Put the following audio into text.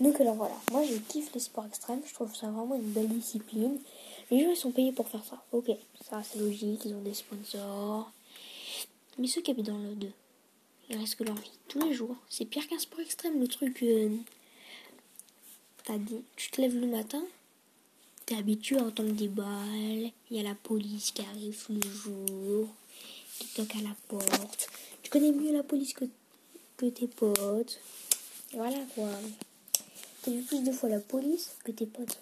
Donc alors voilà, moi je kiffe les sports extrêmes, je trouve ça vraiment une belle discipline. Les ils sont payés pour faire ça, ok, ça c'est logique, ils ont des sponsors. Mais ceux qui habitent dans le 2, ils risquent leur vie tous les jours. C'est pire qu'un sport extrême, le truc... Euh, dit, tu te lèves le matin, t'es habitué à entendre des balles, il y a la police qui arrive le jour, qui toque à la porte. Tu connais mieux la police que, que tes potes. Voilà quoi. Plus de fois la police que tes potes.